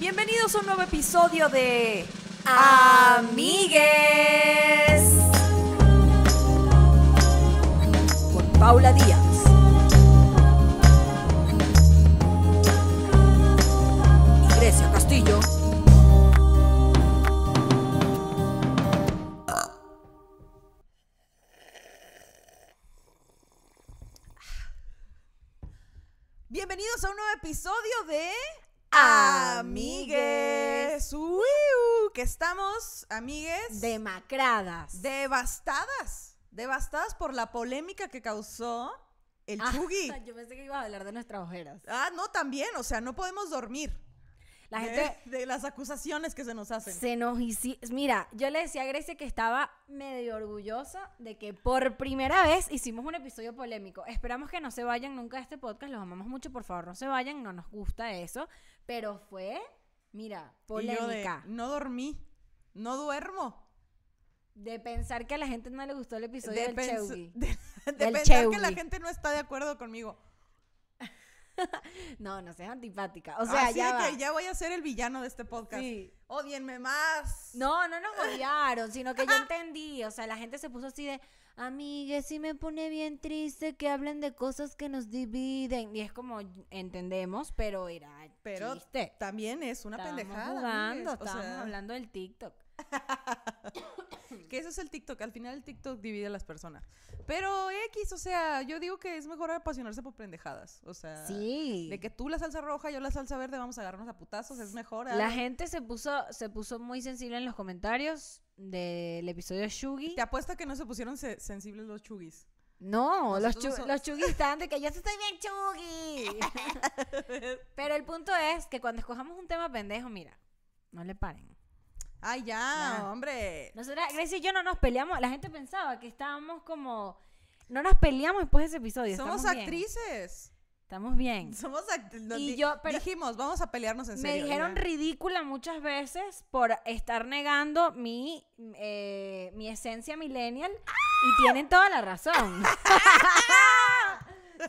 Bienvenidos a un nuevo episodio de Amigues con Paula Díaz. Y Grecia Castillo. Bienvenidos a un nuevo episodio de Amigues. Uiu, que estamos, amigues, Demacradas. devastadas. Devastadas por la polémica que causó el Ah. Yo pensé que ibas a hablar de nuestras ojeras. Ah, no, también, o sea, no podemos dormir. La gente De, las acusaciones que se nos hacen. se nos Mira, yo le decía a Grecia que estaba medio orgullosa de que por primera vez hicimos un episodio polémico. Esperamos que no se vayan nunca de este podcast. Los amamos mucho, por favor, no se vayan. No nos gusta eso. Pero fue, mira, Y yo de, polémica. no dormí, no duermo. De, pensar que a la gente no le gustó el episodio De, del Cheugi. de- de Del pensar que la gente no está de acuerdo conmigo. No, no seas antipática. O sea, Así ya de que ya voy a ser el villano de este podcast. Sí. Odienme más. No, no nos odiaron, sino que yo entendí. O sea, la gente se puso así de, amigue, sí me pone bien triste que hablen de cosas que nos dividen. Y es como, entendemos, pero era Pero chiste. también es una pendejada. jugando, amigues, o estábamos sea, hablando del TikTok. Que eso es el TikTok. Al final el TikTok divide a las personas. Pero X, o sea, yo digo que es mejor apasionarse por pendejadas. O sea, Sí. de que tú la salsa roja, yo la salsa verde, vamos a agarrarnos a putazos, es mejor. La ah. gente se puso, se puso muy sensible en los comentarios del episodio Shugi. Te apuesto que no se pusieron se- sensibles los chugis. No, los, chu- los chugis estaban de que yo estoy bien chugui. Pero el punto es que cuando escojamos un tema pendejo, mira, no le paren. Ay, ya, Ya. hombre. Nosotras, Grecia y yo no nos peleamos. La gente pensaba que estábamos como. No nos peleamos después de ese episodio. Somos estamos bien. actrices. Estamos bien. Somos actrices. Y yo- pero- dijimos, vamos a pelearnos en Me serio. dijeron ya. ridícula muchas veces por estar negando mi, eh, mi esencia millennial. Y tienen toda la razón.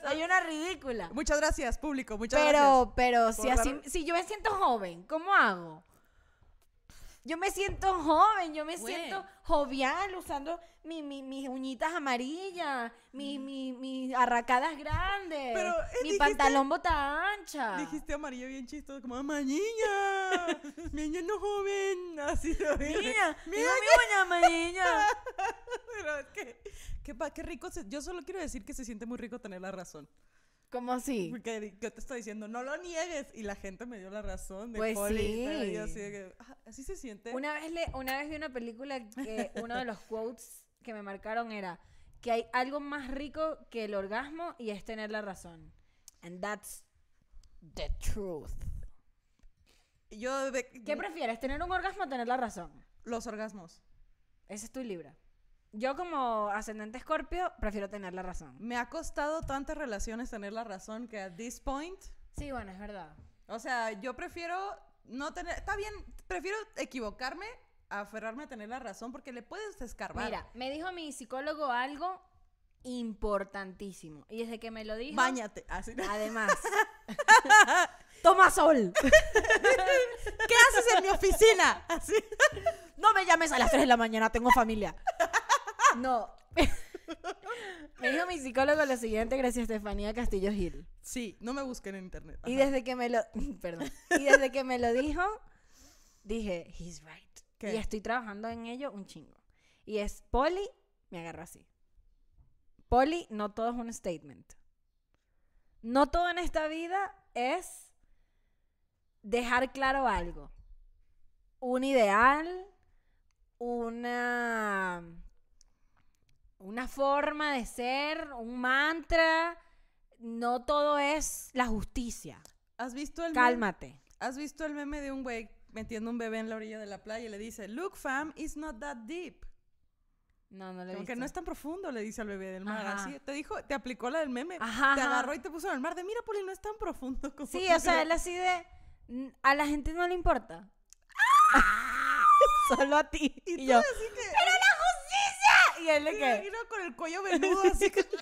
Soy una ridícula. Muchas gracias, público. Muchas gracias. Pero, pero si así, si yo me siento joven, ¿cómo hago? Yo me siento joven, yo me Güey. siento jovial usando mi- mi- mis uñitas amarillas, mi- mi- mis arracadas grandes, Pero, eh, mi dijiste- pantalón bota ancha. Dijiste amarillo bien chistoso, como ama niña. niña no joven. Así de Niña, Mira mi uña amarilla. Pero qué, pa- qué rico. se- yo solo quiero decir que se siente muy rico tener la razón. ¿Cómo así? Porque yo te estoy diciendo, no lo niegues. Y la gente me dio la razón. De Pues Poli, sí. pero yo así, de que, ah, así se siente. Una vez, le, una vez vi una película que uno de los quotes que me marcaron era que hay algo más rico que el orgasmo y es tener la razón. And that's the truth. Yo, de- ¿Qué prefieres, tener un orgasmo o tener la razón? los orgasmos. Ese es tu libre. Yo como ascendente escorpio prefiero tener la razón. Me ha costado tantas relaciones tener la razón que at this point. Sí, bueno, es verdad. O sea, yo prefiero no tener. Está bien, prefiero equivocarme a aferrarme a tener la razón porque le puedes escarbar. Mira, me dijo mi psicólogo algo importantísimo. Y desde que me lo dijo... Báñate. Así. Además. Toma sol. ¿Qué haces en mi oficina? Así. No me llames a las 3 de la mañana, tengo familia. No. me dijo mi psicólogo lo siguiente, gracias a Estefanía Castillo Gil. Sí, no me busquen en internet. Y desde que me lo. Perdón. Y desde que me lo dijo, dije, he's right. ¿Qué? Y estoy trabajando en ello un chingo. Y es Poli, me agarró así. Poli, no todo es un statement. No todo en esta vida es dejar claro algo. Un ideal, una una forma de ser, un mantra. No todo es la justicia. ¿Has visto el meme? Cálmate. ¿Has visto el meme de un güey metiendo un bebé en la orilla de la playa y le dice, "Look, fam, it's not that deep." No, no lo he Como que no es tan profundo, le dice al bebé del mar. Ajá. Así, te dijo, te aplicó la del meme. Ajá, Te agarró y te puso en el mar de, mira, Poli, no es tan profundo como Sí, o sea, crees". él así de. "Mm, A la gente no le importa. Solo a ti. Y, Y, tú yo. así que, ¡Pero la justicia! Y él de que. con el cuello venudo así que...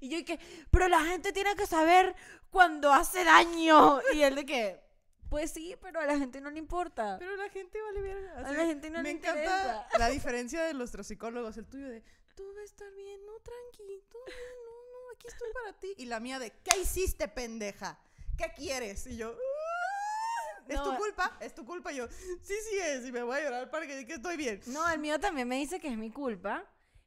Y yo que. Pero la gente tiene que saber cuando hace daño. Y él de que. Pues sí, pero a la gente no le importa. Pero la gente vale verga. a la gente no me le encanta interesa. la diferencia de nuestros psicólogos, el tuyo de todo va a estar bien, no, tranqui, todo bien, no, no, aquí estoy para ti. Y la mía de ¿qué hiciste, pendeja? ¿Qué quieres? Y yo, "Ah, ¿es tu culpa? ¿Es tu culpa? Y yo, sí, sí es, y me voy a llorar para que diga que estoy bien. No, el mío también me dice que es mi culpa.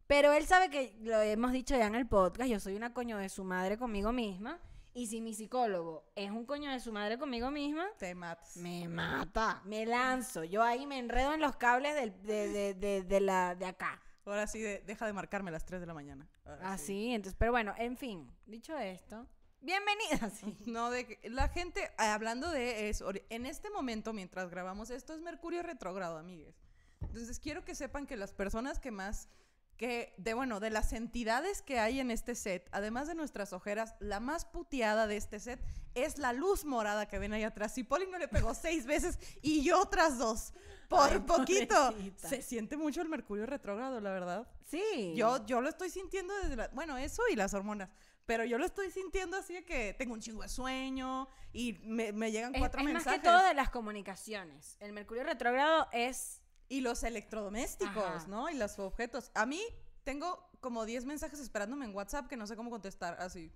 Pero él sabe que lo hemos dicho ya en el podcast. Yo soy una coño de su madre conmigo misma. Y si mi psicólogo es un coño de su madre conmigo misma, Te matas. me mata. Me lanzo. Yo ahí me enredo en los cables del- de, de- de- de la, de acá. Ahora sí, de- deja de marcarme a las 3 de la mañana. Ahora sí. Así, entonces, pero bueno, en fin, dicho esto, bienvenida. Sí. No, de que la gente, hablando de eso, en este momento, mientras grabamos esto, es Mercurio retrógrado, amigues. Entonces, quiero que sepan que las personas que más, que, de bueno, de las entidades que hay en este set, además de nuestras ojeras, la más puteada de este set es la luz morada que ven ahí atrás. Si Poli no le pegó seis veces y yo otras dos, por Ay, poquito. pobrecita. Se siente mucho el Mercurio retrógrado, la verdad. Sí. Yo, yo lo estoy sintiendo desde la, bueno, eso y las hormonas. Pero yo lo estoy sintiendo así de que tengo un chingo de sueño y me, me llegan es, cuatro es más mensajes. que todo de las comunicaciones. El Mercurio retrógrado es Y los electrodomésticos, Ajá. ¿no? Y los objetos. A mí tengo como 10 mensajes esperándome en WhatsApp que no sé cómo contestar. Así.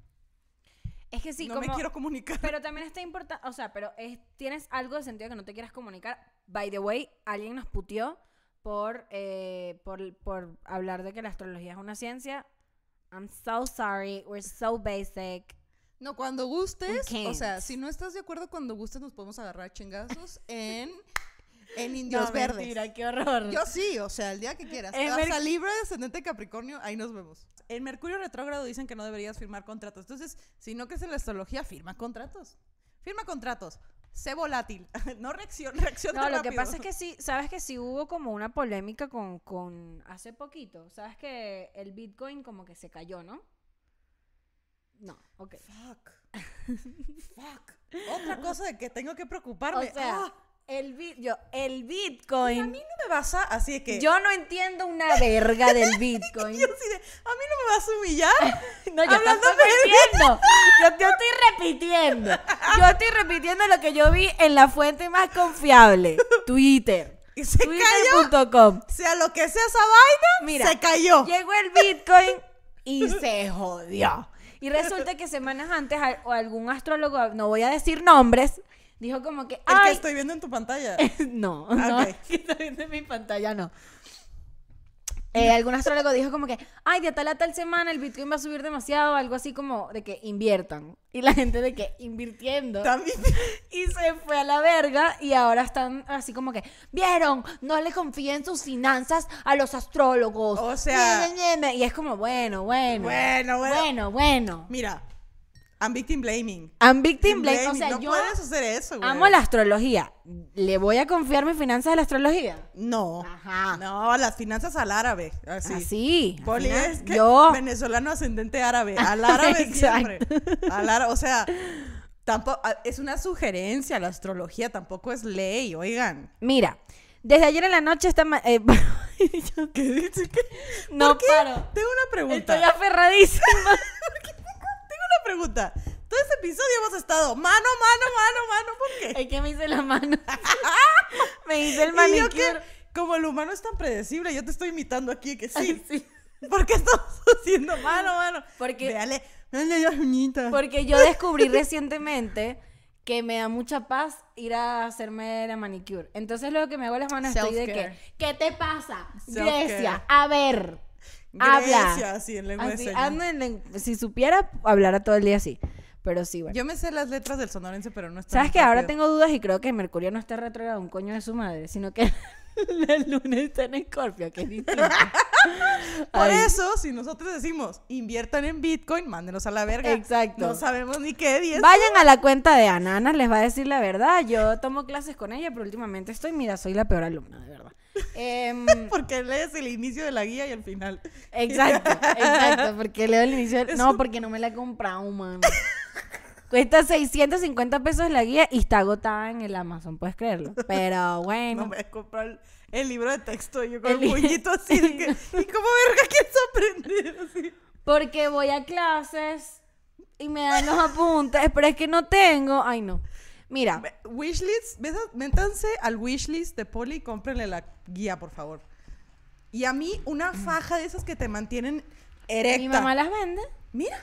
es que sí, no como me quiero comunicar. Pero también está importante, o sea, pero es- tienes algo de sentido que no te quieras comunicar. By the way, alguien nos puteó por, eh, por, por hablar de que la astrología es una ciencia. I'm so sorry, we're so basic. No, cuando gustes, o sea, si no estás de acuerdo cuando gustes, nos podemos agarrar chingazos en, en Indios No, Verdes. mentira, qué horror. Yo sí, o sea, el día que quieras. Merc- Libra, descendente Capricornio, ahí nos vemos. En Mercurio retrógrado dicen que no deberías firmar contratos. Entonces, si no crees en la astrología, firma contratos. Firma contratos. Sé volátil. no reacciona, reacciona No, lo que pasa es que sí, sabes que sí hubo como una polémica con, con hace poquito. Sabes que el Bitcoin como que se cayó, ¿no? No, ok. Fuck. Fuck. Otra cosa de que tengo que preocuparme. O sea, Ah, el, bit, yo, el a Bitcoin. mí no me vas a... Así de que... Yo no entiendo una verga del Bitcoin. yo así de, a mí no me vas a humillar. No, yo tampoco entiendo. Yo, yo estoy repitiendo. Yo estoy repitiendo lo que yo vi en la fuente más confiable. Twitter. Y se. Twitter.com. Sea lo que sea esa vaina, Mira, se cayó. Llegó el Bitcoin y se jodió. Y resulta que semanas antes o algún astrólogo, no voy a decir nombres, dijo como que, El ay, que estoy viendo en tu pantalla. no, Ah, no, el que está viendo en mi pantalla no. Eh, algún astrólogo dijo como que, ay, de tal a tal semana el Bitcoin va a subir demasiado, algo así como de que inviertan. Y la gente de que invirtiendo. También. Y se fue a la verga y ahora están así como que, vieron, no le confíen sus finanzas a los astrólogos. O sea-. Y es como, bueno, bueno. Bueno, bueno. Bueno, bueno. Mira, I'm victim blaming. I'm victim blame. O Blaming. sea, no yo puedes hacer eso, güey. amo la astrología. ¿Le voy a confiar mis finanzas a la astrología? No. Ajá. No, las finanzas al árabe. Así. Así. Poli es que yo. venezolano ascendente árabe. Al árabe siempre. Al árabe, o sea, tampoco es una sugerencia la astrología, tampoco es ley, oigan. Mira, desde ayer en la noche está. eh, ¿Qué dice? ¿Qué? no paro. Tengo una pregunta. Estoy aferradísima. Pregunta. Todo este episodio hemos estado mano, mano, mano, mano. ¿Por qué? Es que me hice la mano. me hice el Y yo manicure. que, como el humano es tan predecible, yo te estoy imitando aquí que sí. Sí. ¿Por qué estamos haciendo mano, mano? Porque- Dale, dale las uñitas. Porque yo descubrí recientemente que me da mucha paz ir a hacerme la manicure. Entonces luego que me hago las manos estoy de que. ¿qué te pasa? Grecia, a ver, habla. Así en lengua de Así, señas. ando en si supiera, hablara todo el día así. Pero sí, bueno. Yo me sé las letras del sonorense, pero no está ¿Sabes que Ahora tengo dudas y creo que Mercurio no está retrógrado un coño de su madre, sino que la luna está en Escorpio, que es distinto. Por Ay. eso, si nosotros decimos inviertan en Bitcoin, mándenos a la verga. Exacto. No sabemos ni qué es. Vayan a la cuenta de Ananas, les va a decir la verdad. Yo tomo clases con ella, pero últimamente estoy, mira, soy la peor alumna, Em, Porque lees el inicio de la guía y el final. exacto, exacto, porque leo el inicio. No, porque no me la he comprado, mano. Cuesta 650 pesos la guía y está agotada en el Amazon, puedes creerlo. Pero No bueno. me voy a comprar el, el libro de texto yo con El el, puñito así de que, ¿y cómo verga quieres aprender? Así. Porque voy a clases y me dan los apuntes, pero es que no tengo. Ay, no. Mira, Ve- Wishlist, vete- métanse al wishlist de Poli y cómprenle la guía, por favor. Y a mí, una faja de esas que te mantienen erecta. mi mamá las vende. Mira.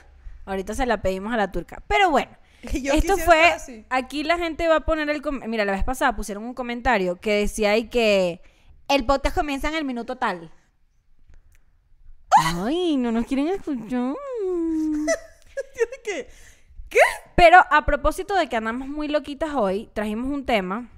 Ahorita se la pedimos a la turca. Pero bueno, esto fue. Aquí la gente va a poner el. Mira, la vez pasada pusieron un comentario que decía ahí que el podcast comienza en el minuto tal. Ay, no nos quieren escuchar. Tiene que. Pero a propósito de que andamos muy loquitas hoy, trajimos un tema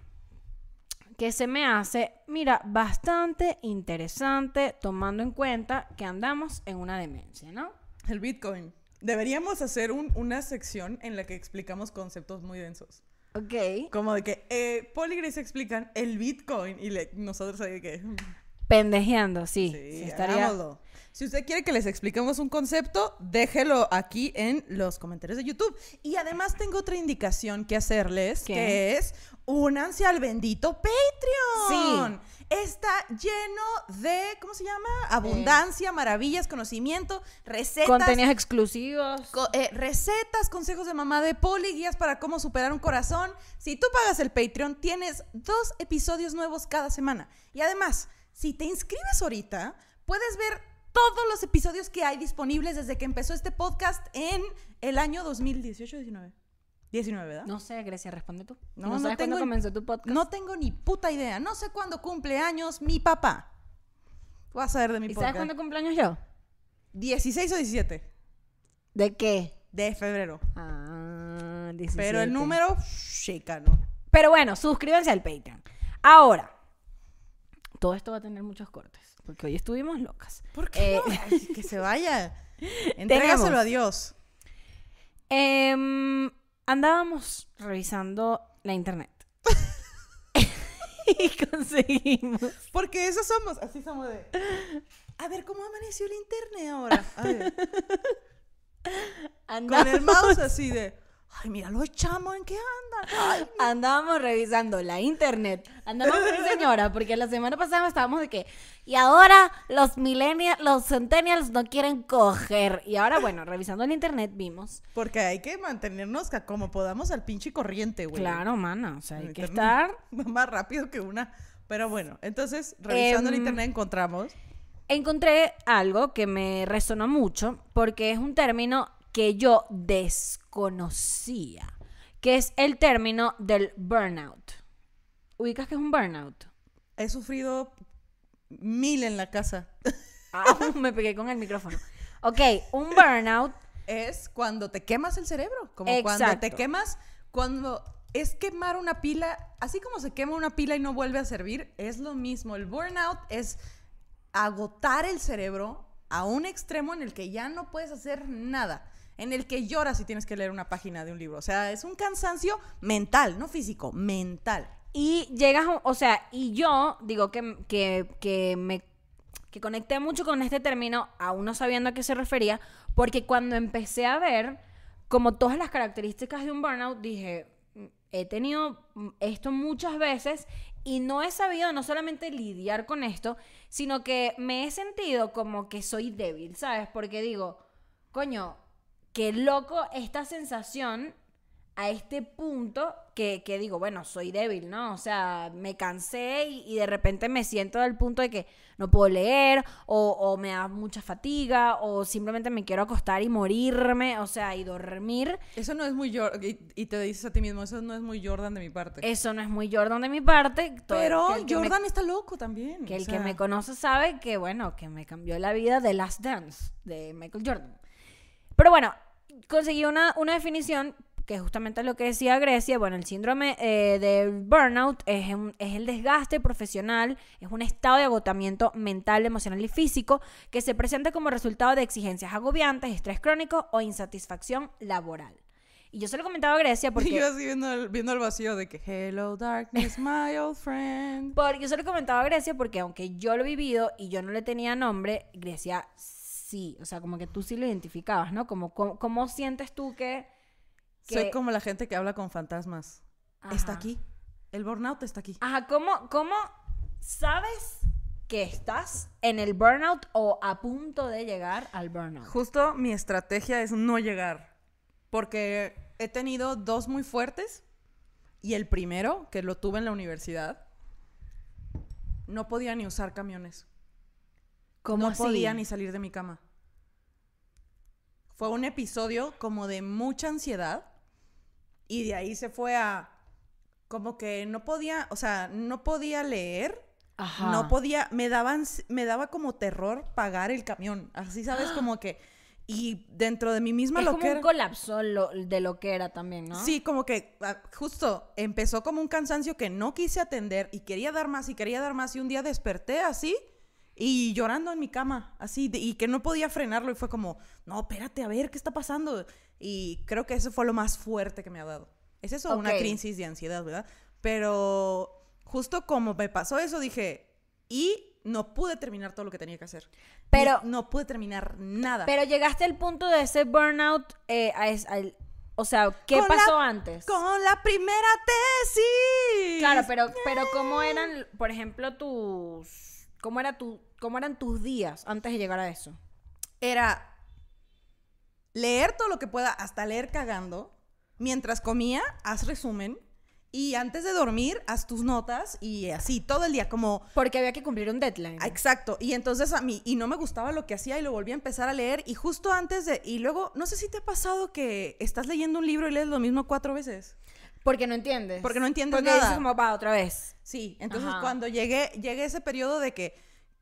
que se me hace, mira, bastante interesante tomando en cuenta que andamos en una demencia, ¿no? El Bitcoin. Deberíamos hacer un- una sección en la que explicamos conceptos muy densos. Ok. Como de que eh, Poli y Grace explican el Bitcoin y le- nosotros ahí de que. mm, Pendejeando, sí. Sí, sí, estaría. hagámoslo. Si usted quiere que les expliquemos un concepto, déjelo aquí en los comentarios de YouTube. Y además tengo otra indicación que hacerles, ¿Qué? que es únanse al bendito Patreon. Sí. Está lleno de, ¿cómo se llama? Abundancia, maravillas, conocimiento, recetas. Contenidos exclusivos. Co- eh, recetas, consejos de mamá de Poli, guías para cómo superar un corazón. Si tú pagas el Patreon, tienes dos episodios nuevos cada semana. Y además, si te inscribes ahorita, puedes ver todos los episodios que hay disponibles desde que empezó este podcast en el año 2018-19. 19, ¿verdad? No sé, Grecia, responde tú. No, No, no sabes cuándo tengo- comenzó tu podcast. No tengo ni puta idea. No sé cuándo cumple años mi papá. Vas a ver de mi ¿Y podcast. sabes cuándo cumpleaños yo? 16 o 17 ¿De qué? de febrero. Ah, 17. Pero el número, shake, ¿no? Pero bueno, suscríbanse al Patreon. Ahora, todo esto va a tener muchos cortes, porque hoy estuvimos locas. ¿Por qué? Eh, no? Ay, que se vaya. Entrégaselo a Dios. Em, andábamos revisando la internet. y conseguimos. Porque eso somos. Así somos de. A ver, ¿cómo amaneció el internet ahora? A ver, con el mouse así de. Ay, mira los chamos en qué andan. Ay, andábamos revisando la internet. Andamos muy señora, porque la semana pasada estábamos de que. Y ahora los millennials, los centennials no quieren coger. Y ahora, bueno, revisando la internet vimos. porque hay que mantenernos como podamos al pinche corriente, güey. Claro, mana. O sea, hay El que estar Más rápido que una. Pero bueno, entonces, revisando el Em, internet encontramos. Encontré algo que me resonó mucho porque es un término que yo desconocía, que es el término del burnout. ¿Ubicas que es un burnout? He sufrido mil en la casa. Ah, me pegué con el micrófono. Ok, un burnout es cuando te quemas el cerebro. Como cuando te quemas, cuando es quemar una pila, así como se quema una pila y no vuelve a servir, es lo mismo. El burnout es agotar el cerebro a un extremo en el que ya no puedes hacer nada. En el que lloras si tienes que leer una página de un libro. O sea, es un cansancio mental, no físico, mental. y llegas, o sea, y yo digo que, que, que me que conecté mucho con este término, aún no sabiendo a qué se refería, porque cuando empecé a ver como todas las características de un burnout, dije, "Mm, he tenido mm, esto muchas veces y no he sabido no solamente lidiar con esto, sino que me he sentido como que soy débil, ¿sabes? Porque digo, coño, qué loco esta sensación a este punto que, que digo, bueno, soy débil, ¿no? O sea, me cansé y, y de repente me siento al punto de que no puedo leer o, o me da mucha fatiga o simplemente me quiero acostar y morirme, o sea, y dormir. Eso no es muy Jordan. Y, y te dices a ti mismo, eso no es muy Jordan de mi parte. Eso no es muy Jordan de mi parte. todo- Pero me- Jordan está loco también. que el sea, que me conoce sabe que, bueno, que me cambió la vida de Last Dance de Michael Jordan. Pero bueno, conseguí una, una definición que justamente es lo que decía Grecia. Bueno, el síndrome eh, del burnout es, un- es el desgaste profesional, es un estado de agotamiento mental, emocional y físico que se presenta como resultado de exigencias agobiantes, estrés crónico o insatisfacción laboral. Y yo se lo comentaba a Grecia Y porque... yo así viendo el, viendo el vacío de que Hello darkness, my old friend. Por, yo se lo comentaba a Grecia porque aunque yo lo he vivido y yo no le tenía nombre, Grecia sí, o sea, como que tú sí lo identificabas, ¿no? Como, como- ¿Cómo sientes tú que... que- Soy como la gente que habla con fantasmas. Está Ajá. aquí. El burnout está aquí. Ajá, ¿cómo, ¿cómo sabes que estás en el burnout o a punto de llegar al burnout? Justo mi estrategia es no llegar. Porque he tenido dos muy fuertes y el primero, que lo tuve en la universidad, no podía ni usar camiones. ¿Cómo no podía ni salir de mi cama. Fue un episodio como de mucha ansiedad y de ahí se fue a como que no podía, o sea, no podía leer, Ajá. no podía, me daban, me daba como terror pagar el camión, así sabes como que y dentro de mí misma es lo como que un era- colapso lo- de lo que era también, ¿no? Sí, como que ah, justo empezó como un cansancio que no quise atender y quería dar más y quería dar más y un día desperté así y llorando en mi cama, así de- y que no podía frenarlo y fue como, no, espérate, a ver qué está pasando. Y creo que eso fue lo más fuerte que me ha dado. Es eso, una Ok. crisis de ansiedad, ¿verdad? Pero justo como me pasó eso dije, y no pude terminar todo lo que tenía que hacer. Pero- Ni- no pude terminar nada. Pero llegaste al punto de ese burnout, eh, a o sea, ¿qué Con la- pasó antes? Con la primera tesis. Claro, pero, pero ¿cómo eran, por ejemplo, tus... ¿Cómo, era tu, ¿Cómo eran tus días antes de llegar a eso? era leer todo lo que pueda, hasta leer cagando. Mientras comía, haz resumen. Y antes de dormir, haz tus notas y así, todo el día, como... Porque había que cumplir un deadline. ah, Exacto. Y entonces a mí, y no me gustaba lo que hacía y lo volví a empezar a leer. Y justo antes de... Y luego, no sé si te ha pasado que estás leyendo un libro y lees lo mismo cuatro veces. Porque no entiendes. Porque no entiendes Porque nada. dices como, va, otra vez. Sí, entonces Ajá. cuando llegué, llegué a ese periodo de que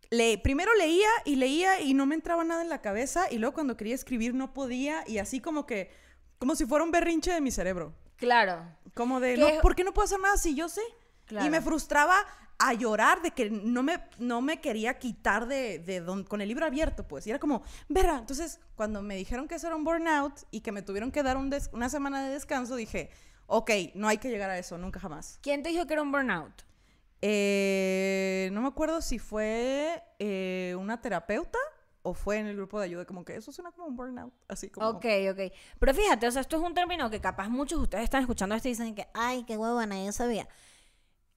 le, primero leía y leía y no me entraba nada en la cabeza y luego cuando quería escribir no podía y así como que, como si fuera un berrinche de mi cerebro. Claro. Como de, ¿Qué? no, ¿por qué no puedo hacer nada si yo sé? Claro. Y me frustraba a llorar de que no me, no me quería quitar de, de don- con el libro abierto, pues. Y era como, verá, entonces cuando me dijeron que eso era un burnout y que me tuvieron que dar un des- una semana de descanso, dije, ok, no hay que llegar a eso, nunca jamás. ¿Quién te dijo que era un burnout? Eh, no me acuerdo si fue eh, una terapeuta o fue en el grupo de ayuda, como que eso suena como un burnout, así como... Ok, ok. Pero fíjate, o sea, esto es un término que capaz muchos de ustedes están escuchando esto y dicen que, ay, qué huevona, yo sabía.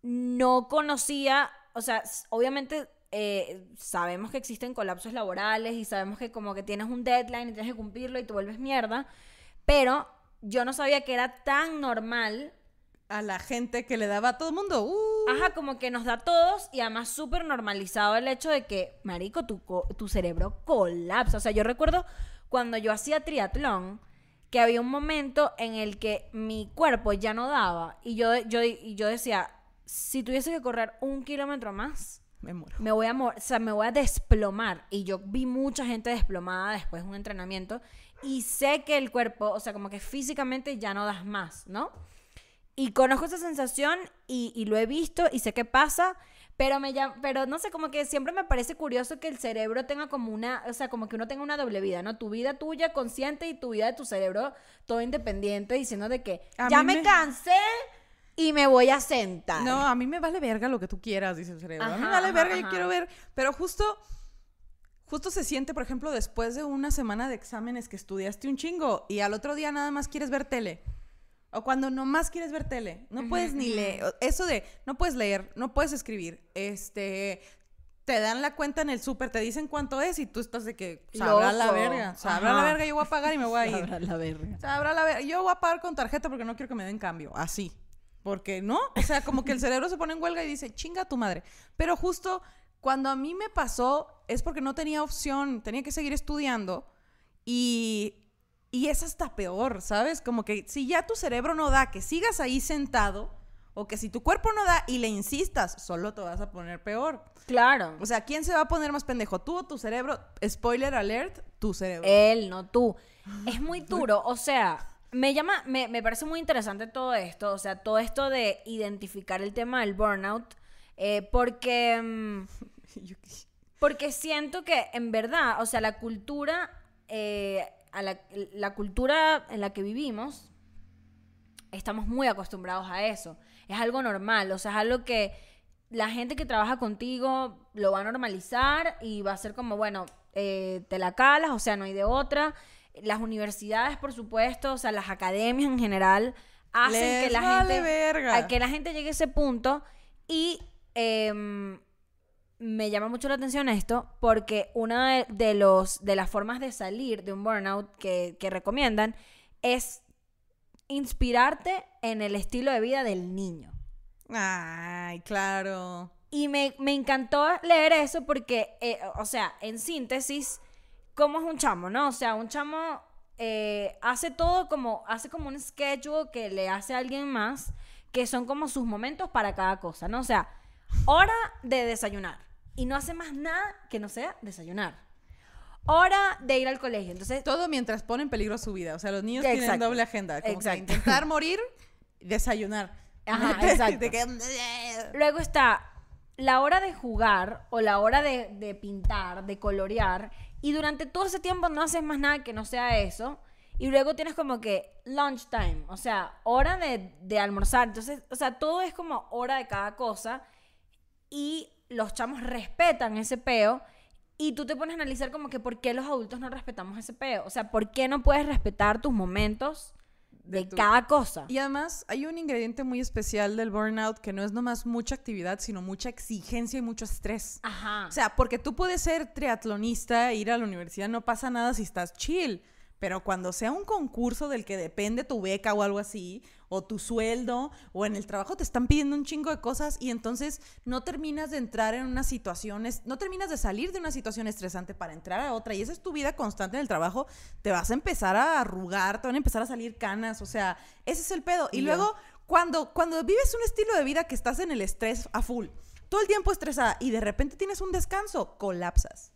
No conocía, o sea, obviamente eh, sabemos que existen colapsos laborales y sabemos que como que tienes un deadline y tienes que cumplirlo y te vuelves mierda, pero yo no sabía que era tan normal A la gente que le daba a todo el mundo, uh, Ajá, como que nos da a todos y además súper normalizado el hecho de que, marico, tu, tu cerebro colapsa. O sea, yo recuerdo cuando yo hacía triatlón, que había un momento en el que mi cuerpo ya no daba y yo, yo, y yo decía, si tuviese que correr un kilómetro más, me muero. me voy a o sea, me voy a desplomar. Y yo vi mucha gente desplomada después de un entrenamiento y sé que el cuerpo, o sea, como que físicamente ya no das más, ¿no? Y conozco esa sensación y, y lo he visto y sé qué pasa, pero me llam- pero no sé, como que siempre me parece curioso que el cerebro tenga como una, o sea, como que uno tenga una doble vida, ¿no? Tu vida tuya consciente y tu vida de tu cerebro todo independiente diciendo de que A ya me me- cansé y me voy a sentar. No, a mí me vale verga lo que tú quieras, dice el cerebro. a mí me Ajá, vale ajá, verga, yo ajá. quiero ver. Pero justo, justo se siente, por ejemplo, después de una semana de exámenes que estudiaste un chingo y al otro día nada más quieres ver tele. O cuando nomás quieres ver tele. No puedes ni leer. Eso de, no puedes leer, no puedes escribir. Este, te dan la cuenta en el súper, te dicen cuánto es y tú estás de que sabrá la verga. Sabrá la verga, yo voy a pagar y me voy a ir. Sabrá la verga. Sabrá la verga. Yo voy a pagar con tarjeta porque no quiero que me den cambio. Así. Porque no. O sea, como que el cerebro se pone en huelga y dice, chinga tu madre. Pero justo cuando a mí me pasó es porque no tenía opción. Tenía que seguir estudiando. Y, y es hasta peor, ¿sabes? Como que si ya tu cerebro no da que sigas ahí sentado. O que si tu cuerpo no da y le insistas, solo te vas a poner peor. Claro. O sea, ¿quién se va a poner más pendejo? ¿Tú o tu cerebro? Spoiler alert, tu cerebro. Él, no tú. Es muy duro, o sea, me llama, me, me parece muy interesante todo esto, o sea, todo esto de identificar el tema del burnout, eh, porque, mm, porque siento que en verdad, o sea, la cultura, eh, a la, la cultura en la que vivimos, estamos muy acostumbrados a eso. Es algo normal, o sea, es algo que la gente que trabaja contigo lo va a normalizar y va a ser como, bueno, eh, te la calas, o sea, no hay de otra. Las universidades, por supuesto, o sea, las academias en general, hacen Les que la vale gente verga. a que la gente llegue a ese punto y em, me llama mucho la atención esto porque una de, de los de las formas de salir de un burnout que, que recomiendan es inspirarte en el estilo de vida del niño. Ay, claro. Y me, me encantó leer eso porque, eh, o sea, en síntesis, ¿cómo es un chamo, no? O sea, un chamo eh, hace todo como, hace como un schedule que le hace a alguien más, que son como sus momentos para cada cosa, ¿no? O sea, hora de desayunar. Y no hace más nada que no sea desayunar. Hora de ir al colegio. Entonces, Todo mientras pone en peligro su vida. O sea, los niños tienen Exacto. doble agenda. Como que Exacto. intentar morir, desayunar. Ajá, De- exacto. de que- Luego está la hora de jugar o la hora de, de pintar, de colorear. Y durante todo ese tiempo no haces más nada que no sea eso. Y luego tienes como que lunchtime, o sea, hora de, de almorzar. Entonces, o sea, todo es como hora de cada cosa. Y los chamos respetan ese peo. Y tú te pones a analizar como que por qué los adultos no respetamos ese peo. O sea, ¿por qué no puedes respetar tus momentos de, De tu- cada cosa? Y además hay un ingrediente muy especial del burnout que no es nomás mucha actividad, sino mucha exigencia y mucho estrés. Ajá. O sea, porque tú puedes ser triatlonista, ir a la universidad, no pasa nada si estás chill. Pero cuando sea un concurso del que depende tu beca o algo así, o tu sueldo, o en el trabajo te están pidiendo un chingo de cosas y entonces no terminas de entrar en una situación, es- no terminas de salir de una situación estresante para entrar a otra. Y esa es tu vida constante en el trabajo. Te vas a empezar a arrugar, te van a empezar a salir canas. O sea, ese es el pedo. Y Y luego, cuando, cuando vives un estilo de vida que estás en el estrés a full, todo el tiempo estresada y de repente tienes un descanso, colapsas.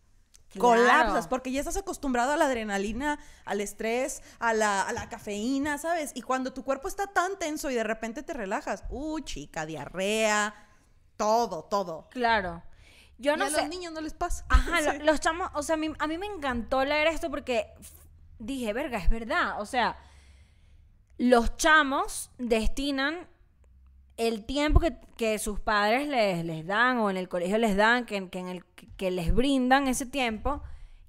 Colapsas porque ya estás acostumbrado a la adrenalina, al estrés, a la, a la cafeína, ¿sabes? Y cuando tu cuerpo está tan tenso y de repente te relajas, uy, chica, diarrea, todo, todo. Claro. Yo no y a sé. los niños no les pasa. Ajá, Sí. lo- los chamos, o sea, a mí, a mí me encantó leer esto porque dije, verga, es verdad. O sea, los chamos destinan el tiempo que, que sus padres les, les dan o en el colegio les dan, que, que en el, que les brindan ese tiempo,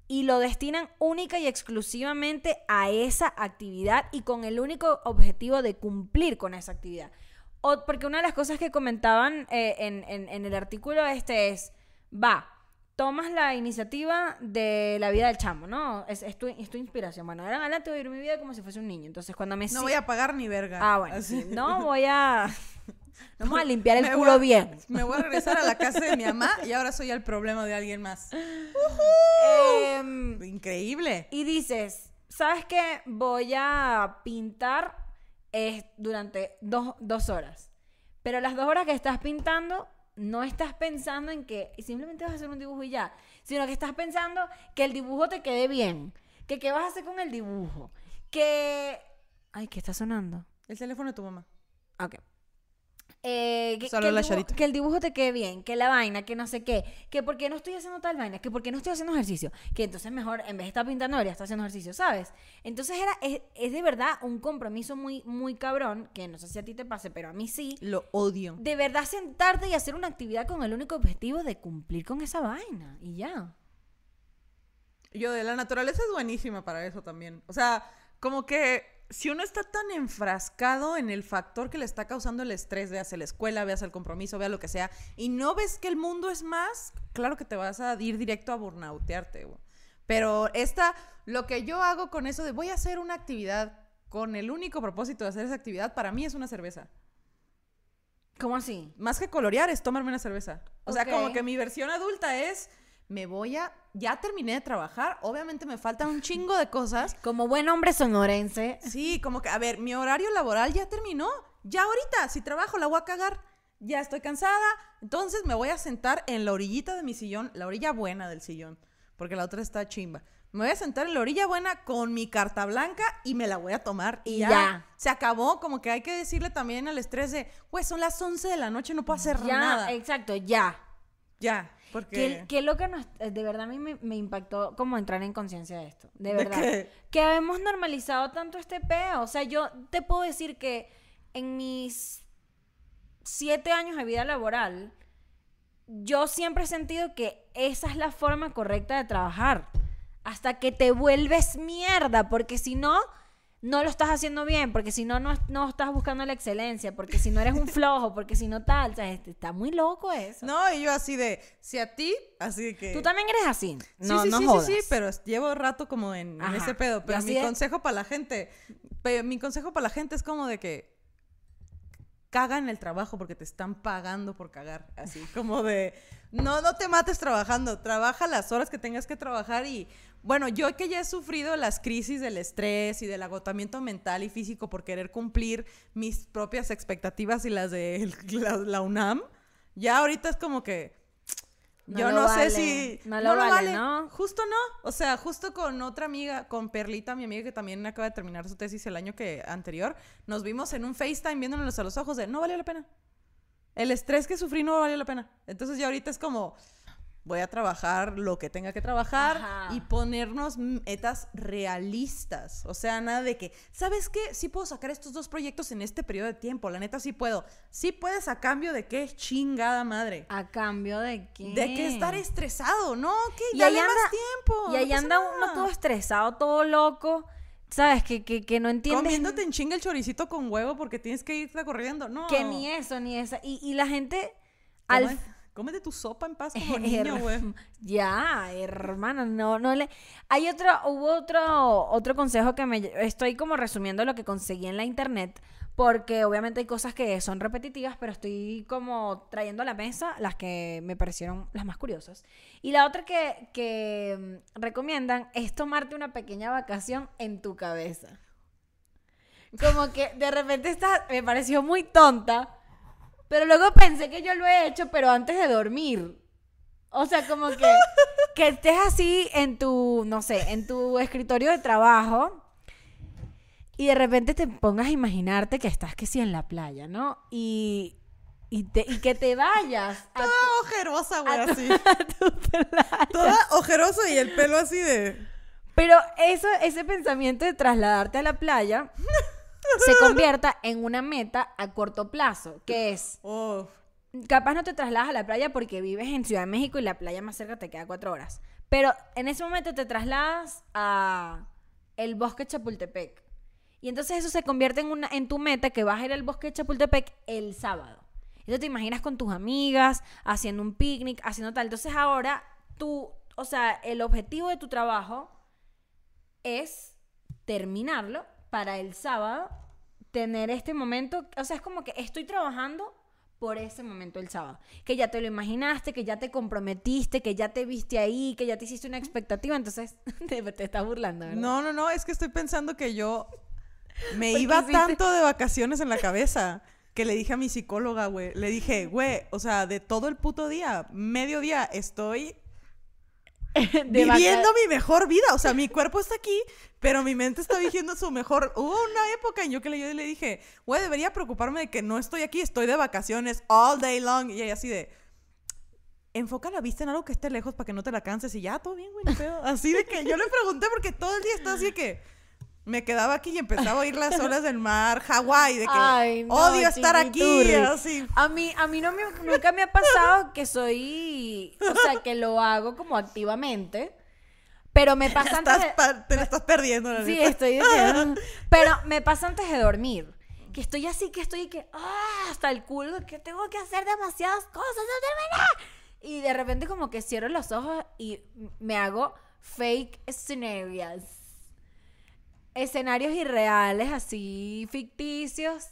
y lo destinan única y exclusivamente a esa actividad y con el único objetivo de cumplir con esa actividad. O, porque una de las cosas que comentaban eh, en, en- en el artículo este es, va, tomas la iniciativa de la vida del chamo, ¿no? Es, es tu, es tu inspiración. Bueno, ahora adelante voy a vivir mi vida como si fuese un niño. Entonces, cuando me... No voy a pagar ni verga. Ah, bueno, Así. sí. No voy a... Vamos a limpiar el Me culo a- bien. Me voy a regresar a la casa de mi mamá y ahora soy el problema de alguien más. Em, Increíble. y dices, ¿sabes qué? Voy a pintar eh, durante dos, dos horas. Pero las dos horas que estás pintando, no estás pensando en que simplemente vas a hacer un dibujo y ya, sino que estás pensando que el dibujo te quede bien, que qué vas a hacer con el dibujo, que... Ay, ¿qué está sonando? El teléfono de tu mamá. Ok. Eh, que, Solo que el la dibujo, que el dibujo te quede bien, que la vaina, que no sé qué, que por qué no estoy haciendo tal vaina, que por qué no estoy haciendo ejercicio, que entonces mejor en vez de estar pintando debería estar haciendo ejercicio, ¿sabes? Entonces era, es, es de verdad un compromiso muy, muy cabrón, que no sé si a ti te pase, pero a mí sí, Lo odio. de verdad sentarte y hacer una actividad con el único objetivo de cumplir con esa vaina y ya. Yo de la naturaleza es buenísima para eso también. O sea, como que si uno está tan enfrascado en el factor que le está causando el estrés, veas la escuela, veas el compromiso, veas lo que sea, y no ves que el mundo es más, claro que te vas a ir directo a burnoutearte. güey. Pero esta, lo que yo hago con eso de voy a hacer una actividad con el único propósito de hacer esa actividad, para mí es una cerveza. ¿Cómo así? Más que colorear es tomarme una cerveza. O sea, como que mi versión adulta es, me voy a, ya terminé de trabajar, obviamente me faltan un chingo de cosas. Como buen hombre sonorense, Sí, como que, a ver, mi horario laboral ya terminó. Ya ahorita, si trabajo, la voy a cagar. Ya estoy cansada. Entonces me voy a sentar en la orillita de mi sillón, la orilla buena del sillón, porque la otra está chimba. Me voy a sentar en la orilla buena con mi carta blanca y me la voy a tomar. Y ya, ya. se acabó. Como que hay que decirle también al estrés de, pues son las 11 de la noche, no puedo hacer ya, nada. exacto, ya. Ya, porque... Qué, qué loca nos- eh, de verdad a mí me, me impactó como entrar en conciencia de esto. De ¿De verdad. qué? Que hemos normalizado tanto este peo. O sea, yo te puedo decir que en mis siete años de vida laboral, yo siempre he sentido que esa es la forma correcta de trabajar. Hasta que te vuelves mierda, porque si no, no lo estás haciendo bien, porque si no, no, no estás buscando la excelencia, porque si no eres un flojo, porque si no tal, o sea, este- está muy loco eso. No, y yo así de, si a ti, así que... Tú también eres así. Sí, No, sí, no sí, jodas. sí, sí, pero llevo rato como en, ese pedo. Pero mi consejo para la gente, Pe- mi consejo para la gente es como de que caga en el trabajo porque te están pagando por cagar. Así como de, no, no te mates trabajando, trabaja las horas que tengas que trabajar y, bueno, yo que ya he sufrido las crisis del estrés y del agotamiento mental y físico por querer cumplir mis propias expectativas y las de la, la UNAM, ya ahorita es como que... No yo no vale, sé si... no lo vale, ¿no? Justo no. O sea, justo con otra amiga, con Perlita, mi amiga que también acaba de terminar su tesis el año que anterior, nos vimos en un FaceTime viéndonos a los ojos de no valió la pena. El estrés que sufrí no valió la pena. Entonces ya ahorita es como voy a trabajar lo que tenga que trabajar Ajá. y ponernos metas realistas. O sea, nada de que, ¿sabes qué? Sí puedo sacar estos dos proyectos en este periodo de tiempo. La neta sí puedo. Sí puedes a cambio de qué chingada madre. ¿A cambio de qué? De que estar estresado, ¿no? Que Y dale ahí más anda- tiempo. Y ahí anda nada. uno todo estresado, todo loco. ¿Sabes? Que, que, que no entiendes. Comiéndote en chinga el choricito con huevo porque tienes que irte corriendo. No. Que ni eso, ni esa. Y, y la gente. Al, Cómete tu sopa en paz como niño, güey. Ya, hermana, no, no le. Hay otro, hubo otro, otro consejo que me. Estoy como resumiendo lo que conseguí en la internet, porque obviamente hay cosas que son repetitivas, pero estoy como trayendo a la mesa las que me parecieron las más curiosas. Y la otra que, que mm, recomiendan es tomarte una pequeña vacación en tu cabeza. Como que de repente esta me pareció muy tonta, pero luego pensé que yo lo he hecho, pero antes de dormir. O sea, como que, que estés así en tu, no sé, en tu escritorio de trabajo y de repente te pongas a imaginarte que estás que sí en la playa, ¿no? Y, y, te- y que te vayas Toda ojerosa, güey, tu- así. a tu playa. Toda ojerosa y el pelo así de... Pero eso, ese pensamiento de trasladarte a la playa se convierta en una meta a corto plazo, que es, Oh, capaz no te trasladas a la playa porque vives en Ciudad de México y la playa más cerca te queda cuatro horas, pero en ese momento te trasladas a el bosque Chapultepec. Y entonces eso se convierte en, una, en tu meta que vas a ir al bosque Chapultepec el sábado. Entonces te imaginas con tus amigas, haciendo un picnic, haciendo tal. Entonces ahora tú, o sea, el objetivo de tu trabajo es terminarlo para el sábado, tener este momento, o sea, es como que estoy trabajando por ese momento el sábado, que ya te lo imaginaste, que ya te comprometiste, que ya te viste ahí, que ya te hiciste una expectativa, entonces te, te estás burlando, ¿verdad? no, no, no, es que estoy pensando que yo me iba hiciste- tanto de vacaciones en la cabeza que le dije a mi psicóloga, güey, le dije, güey, o sea, de todo el puto día, medio día, estoy Viviendo mi mejor vida. O sea, mi cuerpo está aquí, pero mi mente está viviendo su mejor. Hubo una época en yo que le, yo le dije, güey, debería preocuparme de que no estoy aquí, estoy de vacaciones all day long. Y ella así de, enfoca la vista en algo que esté lejos para que no te la canses. Y ya, todo bien, güey, pedo. Así de que yo le pregunté porque todo el día estaba así de que. Me quedaba aquí y empezaba a oír las olas del mar, Hawái, de que Ay, no, odio estar aquí, así. A mí, a mí no me- nunca me ha pasado que soy, o sea, que lo hago como activamente, pero me pasa antes Estás de- pa- te la estás perdiendo, la Sí, neta. estoy diciendo. Pero me pasa antes de dormir. Que estoy así, que estoy que. ¡Ah! Hasta el culo, que tengo que hacer demasiadas cosas. ¡No terminé! Y de repente, como que cierro los ojos y me hago fake scenarios. Escenarios irreales, así ficticios.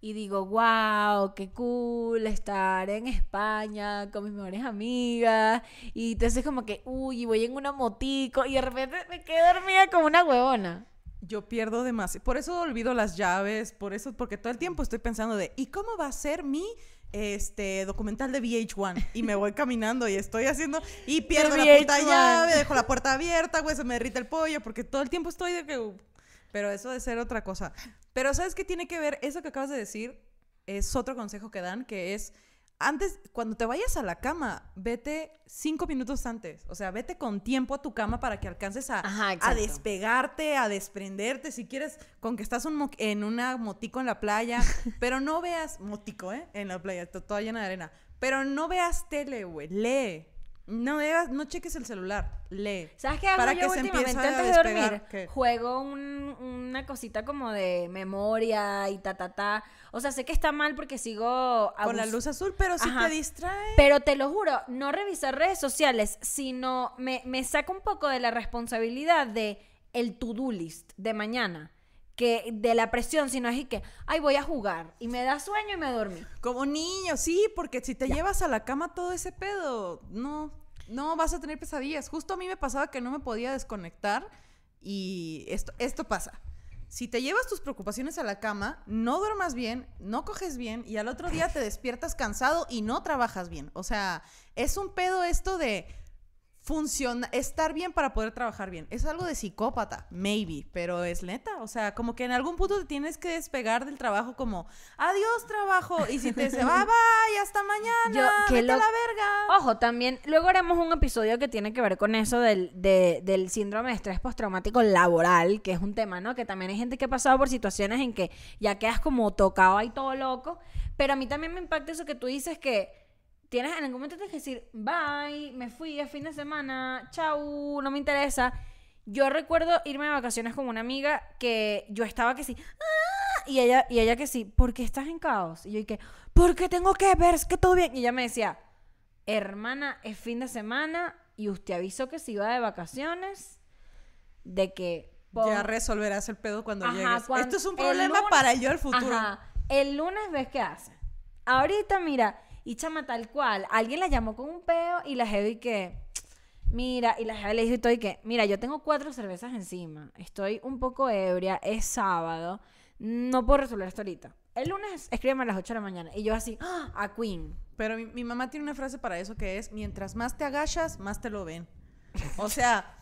Y digo, wow, qué cool estar en España con mis mejores amigas. Y entonces como que, uy, y voy en una motico. Y de repente me quedo dormida como una huevona. Yo pierdo demasiado. Por eso olvido las llaves, por eso, porque todo el tiempo estoy pensando de, ¿y cómo va a ser mi este documental de VH1? Y me voy caminando y estoy haciendo, y pierdo la puta VH1. llave, dejo la puerta abierta, güey, se me derrite el pollo, porque todo el tiempo estoy de que... Pero eso de ser otra cosa. Pero ¿sabes qué tiene que ver? Eso que acabas de decir es otro consejo que dan, que es, antes, cuando te vayas a la cama, vete cinco minutos antes. O sea, vete con tiempo a tu cama para que alcances a, Ajá, a despegarte, a desprenderte. Si quieres, con que estás un en una motico en la playa, pero no veas motico, ¿eh? En la playa, to- toda llena de arena. Pero no veas tele, güey. Lee. No no cheques el celular. Lee. ¿Sabes qué hago Para yo que se últimamente a antes de dormir? ¿qué? Juego un- una cosita como de memoria y ta, ta, ta. O sea, sé que está mal porque sigo... Con la luz azul, pero si Ajá. te distrae. Pero te lo juro, no revisar redes sociales, sino me, me saca un poco de la responsabilidad de el to-do list de mañana. Que de la presión, sino es y que, ay, voy a jugar y me da sueño y me dormí. Como niño, sí, porque si te llevas a la cama todo ese pedo, no, no vas a tener pesadillas. Justo a mí me pasaba que no me podía desconectar y esto, esto pasa. Si te llevas tus preocupaciones a la cama, no duermas bien, no coges bien y al otro día te despiertas cansado y no trabajas bien. O sea, es un pedo esto de funciona, estar bien para poder trabajar bien. Es algo de psicópata, maybe, pero es neta. O sea, como que en algún punto te tienes que despegar del trabajo como, adiós trabajo. Y si te dice, bye bye, hasta mañana, Yo- a la verga. Ojo, también, luego haremos un episodio que tiene que ver con eso del, de- del síndrome de estrés postraumático laboral, que es un tema, ¿no? Que también hay gente que ha pasado por situaciones en que ya quedas como tocado ahí todo loco. Pero a mí también me impacta eso que tú dices que tienes en algún momento tienes que decir, bye, me fui, es fin de semana, chau, no me interesa. Yo recuerdo irme de vacaciones con una amiga que yo estaba que sí, "Ah", y ella, y ella que sí, ¿por qué estás en caos? Y yo que, porque tengo que ver, es que todo bien. Y ella me decía, hermana, es fin de semana y usted avisó que se iba de vacaciones, de que... Ya resolverás el pedo cuando Ajá, llegues. cuan- Esto es un problema lunes- para yo el futuro. Ajá, el lunes ves qué hace. Ahorita, mira, y chama tal cual, alguien la llamó con un peo y la jevi que... Mira, y la jefa le dijo todo y que, mira, yo tengo cuatro cervezas encima, estoy un poco ebria, es sábado, no puedo resolver esto ahorita. El lunes escríbeme a las 8 de la mañana. Y yo así, ¡ah! a Queen. Pero mi mamá tiene una frase para eso que es, mientras más te agachas, más te lo ven. O sea,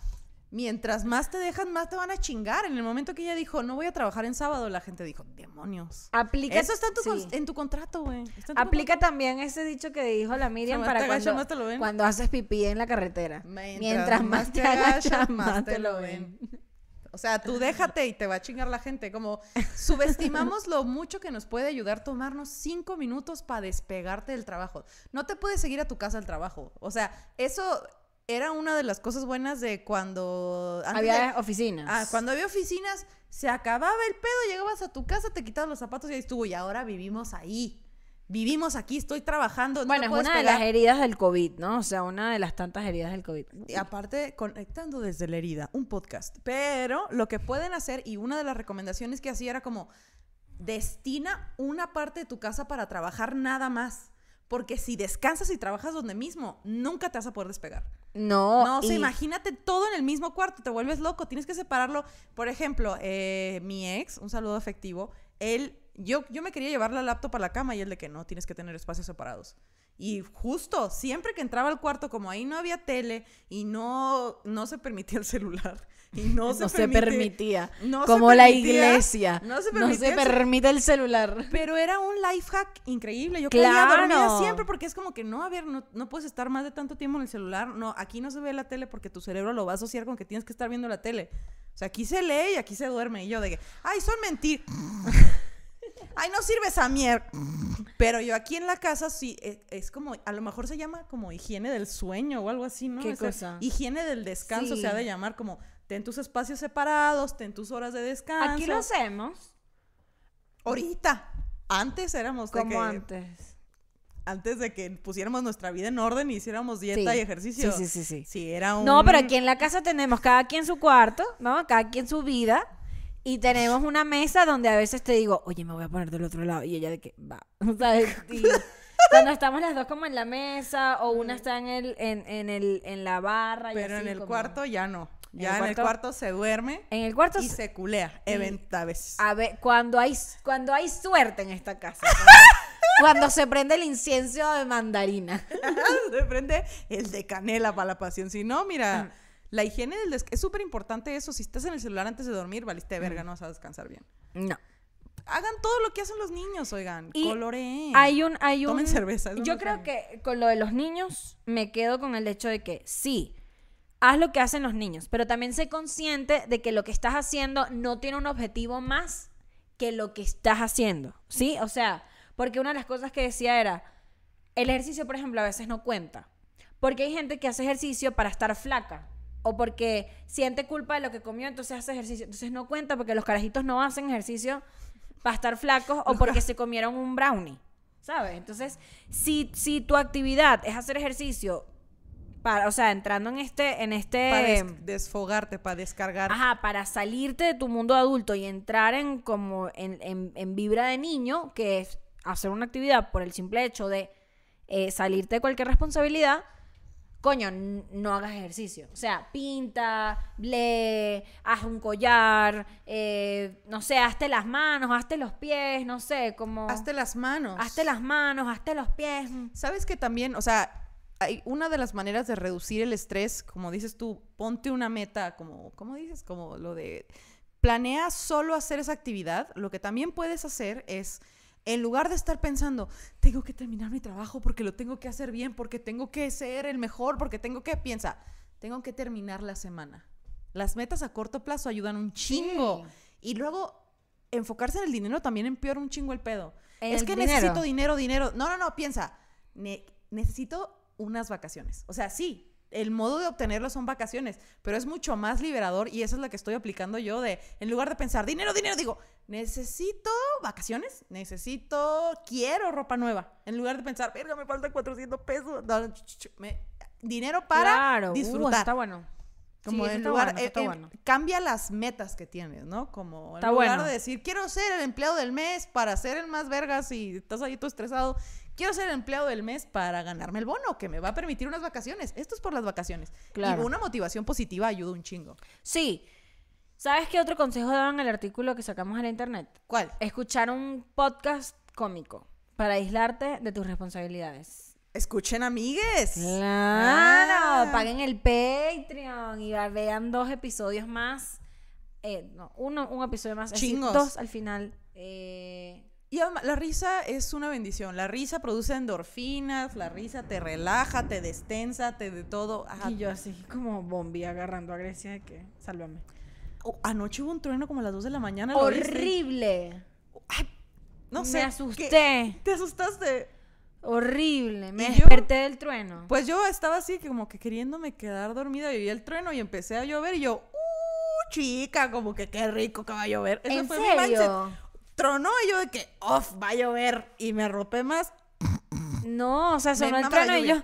mientras más te dejan, más te van a chingar. En el momento que ella dijo, no voy a trabajar en sábado, la gente dijo, demonios. Aplica, Eso está en tu, sí. con- en tu contrato, güey. Aplica también ese dicho que dijo la Miriam para cuando, cuando haces pipí en la carretera. Mientras, Mientras más te agachas, más te lo ven. O sea, tú déjate y te va a chingar la gente. Como subestimamos lo mucho que nos puede ayudar tomarnos cinco minutos para despegarte del trabajo. No te puedes seguir a tu casa al trabajo. O sea, eso era una de las cosas buenas de cuando... Había de- oficinas. Ah, cuando había oficinas, se acababa el pedo, llegabas a tu casa, te quitabas los zapatos y ahí estuvo. Y ahora vivimos ahí. Vivimos aquí, estoy trabajando. no Bueno, es una de las heridas del COVID, ¿no? O sea, una de las tantas heridas del COVID. Y aparte, conectando desde la herida, un podcast. Pero lo que pueden hacer, y una de las recomendaciones que hacía era como, destina una parte de tu casa para trabajar nada más. Porque si descansas y trabajas donde mismo, nunca te vas a poder despegar. No, No, o sea, y- imagínate todo en el mismo cuarto, te vuelves loco, tienes que separarlo. Por ejemplo, eh, mi ex, un saludo afectivo, él, yo, yo me quería llevar la laptop a la cama y él de que no, tienes que tener espacios separados. Y justo, siempre que entraba al cuarto, como ahí no había tele y no, no se permitía el celular. Y no se, no se permitía. no se Como la permitía- iglesia. no se No se permite el celular. pero era un life hack increíble. Yo quería dormida Claro. siempre porque es como que no, a ver, no, no puedes estar más de tanto tiempo en el celular. No, aquí no se ve la tele porque tu cerebro lo va a asociar con que tienes que estar viendo la tele. O sea, aquí se lee y aquí se duerme. Y yo de que, ay, son mentiras. ay, no sirve esa mierda. Pero yo aquí en la casa sí, es, es como, a lo mejor se llama como higiene del sueño o algo así, ¿no? ¿Qué cosa? Higiene del descanso Sí. se ha de llamar como, ten tus espacios separados, ten tus horas de descanso. Aquí lo hacemos Ahorita. Antes éramos como que- antes. antes de que pusiéramos nuestra vida en orden y hiciéramos dieta Sí. y ejercicio. Sí, sí, sí, sí. Sí, era un... No, pero aquí en la casa tenemos cada quien su cuarto, ¿no? Cada quien su vida. Y tenemos una mesa donde a veces te digo, oye, me voy a poner del otro lado. Y ella de que, va. ¿Sabes? Y cuando estamos las dos como en la mesa, o una está en el, en, en el, en la barra. y Pero en el como- cuarto ya no. En Ya en el cuarto- se duerme En el cuarto. y se culea. Event a ver, cuando hay, cuando hay suerte en esta casa. Cuando, se prende el incienso de mandarina. se prende el de canela para la pasión. Si no, mira, la higiene del descanso. Es súper importante eso. Si estás en el celular antes de dormir, valiste verga, no vas a descansar bien. No. Hagan todo lo que hacen los niños, oigan. Y Coloreen. Hay un, hay un. Tomen cerveza, Yo creo que con lo de los niños me quedo con el hecho de que sí, haz lo que hacen los niños, pero también sé consciente de que lo que estás haciendo no tiene un objetivo más que lo que estás haciendo, ¿sí? O sea, porque una de las cosas que decía era, el ejercicio, por ejemplo, a veces no cuenta, porque hay gente que hace ejercicio para estar flaca. O porque siente culpa de lo que comió, entonces hace ejercicio. Entonces no cuenta porque los carajitos no hacen ejercicio para estar flacos o porque se comieron un brownie. ¿Sabes? Entonces, si, si tu actividad es hacer ejercicio para, o sea, entrando en este, en este, Para des- desfogarte, para descargar. ajá, para salirte de tu mundo adulto y entrar en como en, en- en vibra de niño, que es hacer una actividad por el simple hecho de eh, salirte de cualquier responsabilidad, coño, no hagas ejercicio. O sea, pinta, lee, haz un collar, eh, no sé, hazte las manos, hazte los pies, no sé, como... Hazte las manos. hazte las manos, hazte los pies. Sabes que también, o sea, hay una de las maneras de reducir el estrés, como dices tú, ponte una meta, como, ¿cómo dices? Como lo de planea solo hacer esa actividad. Lo que también puedes hacer es, en lugar de estar pensando, tengo que terminar mi trabajo porque lo tengo que hacer bien, porque tengo que ser el mejor, porque tengo que, piensa, tengo que terminar la semana. Las metas a corto plazo ayudan un chingo. Y luego, enfocarse en el dinero también empeora un chingo el pedo. ¿En es que dinero? necesito dinero, dinero. No, no, no, piensa. Ne- necesito unas vacaciones. O sea, sí, el modo de obtenerlo son vacaciones, pero es mucho más liberador y esa es la que estoy aplicando yo de, en lugar de pensar dinero, dinero, digo, necesito vacaciones, necesito, quiero ropa nueva. En lugar de pensar, verga, me faltan 400 pesos. No, me- dinero para Claro, uh, disfrutar. está bueno. Como Sí, en está lugar, bueno, eh, eh, cambia las metas que tienes, ¿no? Como en Está lugar bueno. de decir, quiero ser el empleado del mes para ser el más vergas y estás ahí todo estresado. Quiero ser empleado del mes para ganarme el bono, que me va a permitir unas vacaciones. Esto es por las vacaciones. Claro. Y una motivación positiva ayuda un chingo. Sí. ¿Sabes qué otro consejo daban en el artículo que sacamos en la internet? ¿Cuál? Escuchar un podcast cómico para aislarte de tus responsabilidades. Escuchen, amigues. Claro, Ah. paguen el Patreon y vean dos episodios más. Eh, no, uno, un episodio más. decir, Chingos. dos al final. Eh, Y además, la risa es una bendición. La risa produce endorfinas, la risa te relaja, te destensa, te de todo. Ajá. y yo así como bombi agarrando a Grecia de que, sálvame. Oh, anoche hubo un trueno como a las 2 de la mañana. ¿lo viste? Horrible. Ay, no Me sé. ¿qué- asusté. ¿Te asustaste? Horrible. Me ¿Y yo? desperté del trueno. Pues yo estaba así que como que queriéndome quedar dormida y vi el trueno y empecé a llover y yo, ¡uh, chica! Como que qué rico que va a llover. Ese ¿En fue mi serio? Tronó y yo de que, ¡off! Va a llover. Y me arropé más. No, o sea, sonó el trueno y yo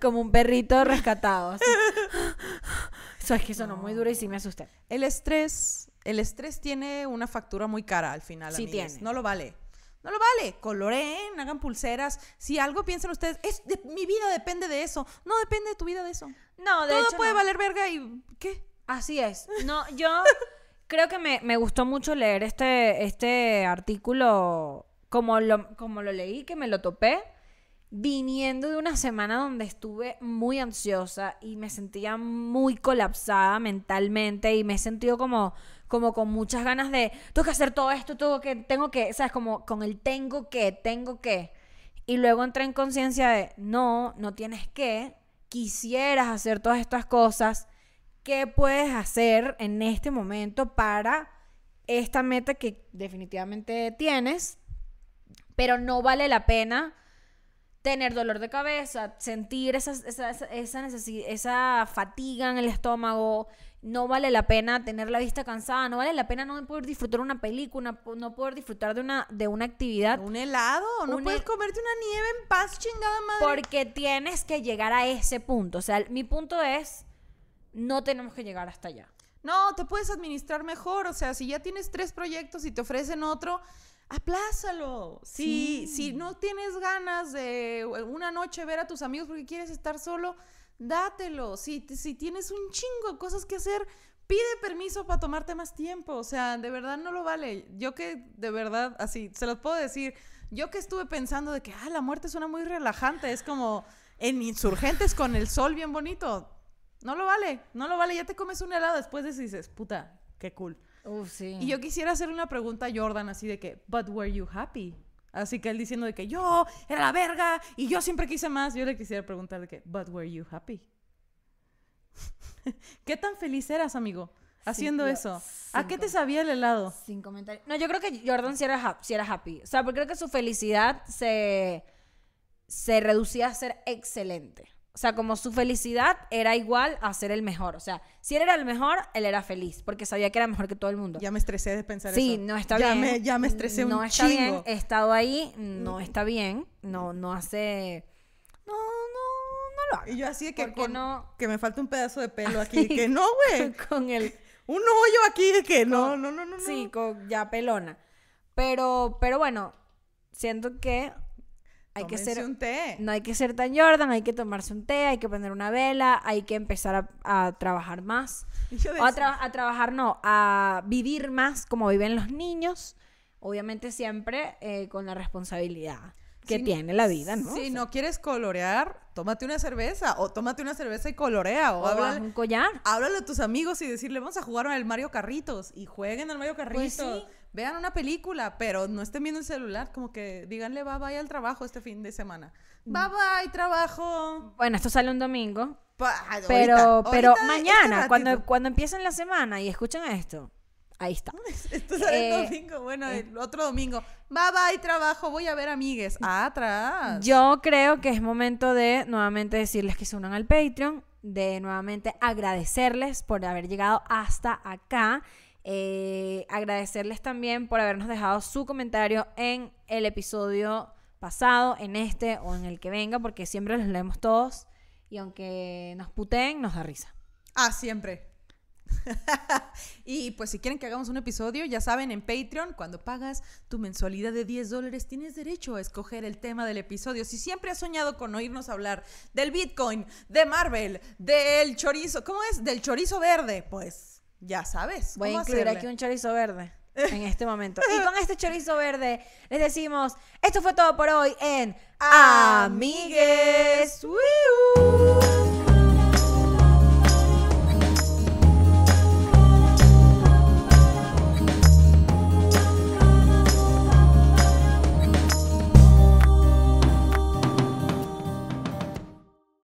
como un perrito rescatado. así. Eso es que sonó muy duro y sí me asusté. El estrés, el estrés tiene una factura muy cara al final, Sí amigues. tiene. No lo vale. No lo vale. Coloreen, hagan pulseras. Si algo piensan ustedes, es de- mi vida depende de eso. No depende de tu vida de eso. No, de Todo hecho puede no. valer verga y ¿qué? Así es. No, yo creo que me, me gustó mucho leer este, este artículo como lo, como lo leí, que me lo topé, viniendo de una semana donde estuve muy ansiosa y me sentía muy colapsada mentalmente y me he sentido como, como con muchas ganas de, tengo que hacer todo esto, tengo que, tengo que, ¿sabes? Como con el tengo que, tengo que. Y luego entré en conciencia de, no, no tienes que, quisieras hacer todas estas cosas, ¿qué puedes hacer en este momento para esta meta que definitivamente tienes? Pero no vale la pena tener dolor de cabeza, sentir esa, esa, esa, esa fatiga en el estómago, no vale la pena tener la vista cansada, no vale la pena no poder disfrutar una película, no poder disfrutar de una, de una actividad ¿Un helado? ¿No Un puedes hel- comerte una nieve en paz, chingada madre? porque tienes que llegar a ese punto. O sea, mi punto es, no tenemos que llegar hasta allá. No, te puedes administrar mejor. O sea, si ya tienes tres proyectos y te ofrecen otro, aplázalo. Si, Sí. si no tienes ganas de una noche ver a tus amigos porque quieres estar solo, dátelo. Si, si tienes un chingo de cosas que hacer, pide permiso para tomarte más tiempo. O sea, de verdad no lo vale. Yo que de verdad, así, se los puedo decir. Yo que estuve pensando de que, ah, la muerte suena muy relajante. Es como en insurgentes con el sol bien bonito. No lo vale, no lo vale. Ya te comes un helado después de eso y dices, puta, qué cool. Uf, sí. Y yo quisiera hacerle una pregunta a Jordan así de que, but were you happy? Así que él diciendo de que yo era la verga y yo siempre quise más. Yo le quisiera preguntar de que, but were you happy? ¿Qué tan feliz eras, amigo, haciendo eso? ¿A qué te sabía el helado? Sin comentarios. No, yo creo que Jordan sí era, sí era happy. O sea, porque creo que su felicidad se, se reducía a ser excelente. O sea, como su felicidad era igual a ser el mejor. O sea, si él era el mejor, él era feliz, porque sabía que era mejor que todo el mundo. Ya me estresé de pensar Sí, eso. no está ya bien. Me, ya me estresé no un está bien. He estado ahí, no está bien. No, no hace. No, no, no lo hagas. Y yo así de que, con- no- que me falta un pedazo de pelo aquí. que no, güey. Con el... Un hoyo aquí de que no, no, no, no. no. Sí, con ya pelona. Pero, pero bueno, siento que hay que ser... un té. No hay que ser tan Jordan, hay que tomarse un té, hay que prender una vela, hay que empezar a, a trabajar más. O a, tra- a trabajar, no, a vivir más como viven los niños. Obviamente siempre eh, con la responsabilidad que tiene la vida, ¿no? Si O sea, no quieres colorear, tómate una cerveza. O tómate una cerveza y colorea. O, o háblale, un collar. háblale a tus amigos y decirle, vamos a jugar al Mario Carritos. Y jueguen al Mario Carritos. Pues sí. Vean una película, pero no estén viendo el celular. Como que díganle bye bye al trabajo este fin de semana. Mm. Bye bye, trabajo. Bueno, esto sale un domingo, Pa- pero, ahorita, pero ahorita, mañana, este cuando, cuando empiecen la semana y escuchan esto, ahí está. Esto sale el Eh, domingo. Bueno, el otro domingo. Bye bye, trabajo. Voy a ver amigues. Atrás. Yo creo que es momento de nuevamente decirles que se unan al Patreon, de nuevamente agradecerles por haber llegado hasta acá. Eh, agradecerles también por habernos dejado su comentario en el episodio pasado, en este o en el que venga, porque siempre los leemos todos y aunque nos puteen, nos da risa. Ah, siempre. y pues si quieren que hagamos un episodio, ya saben, en Patreon, cuando pagas tu mensualidad de 10 dólares, tienes derecho a escoger el tema del episodio. Si siempre has soñado con oírnos hablar del Bitcoin, de Marvel, del chorizo, ¿cómo es? Del chorizo verde, pues ya sabes. Voy a incluir hacerle. aquí un chorizo verde en este momento. Y con este chorizo verde les decimos, esto fue todo por hoy en Amigues. ¡Wiu!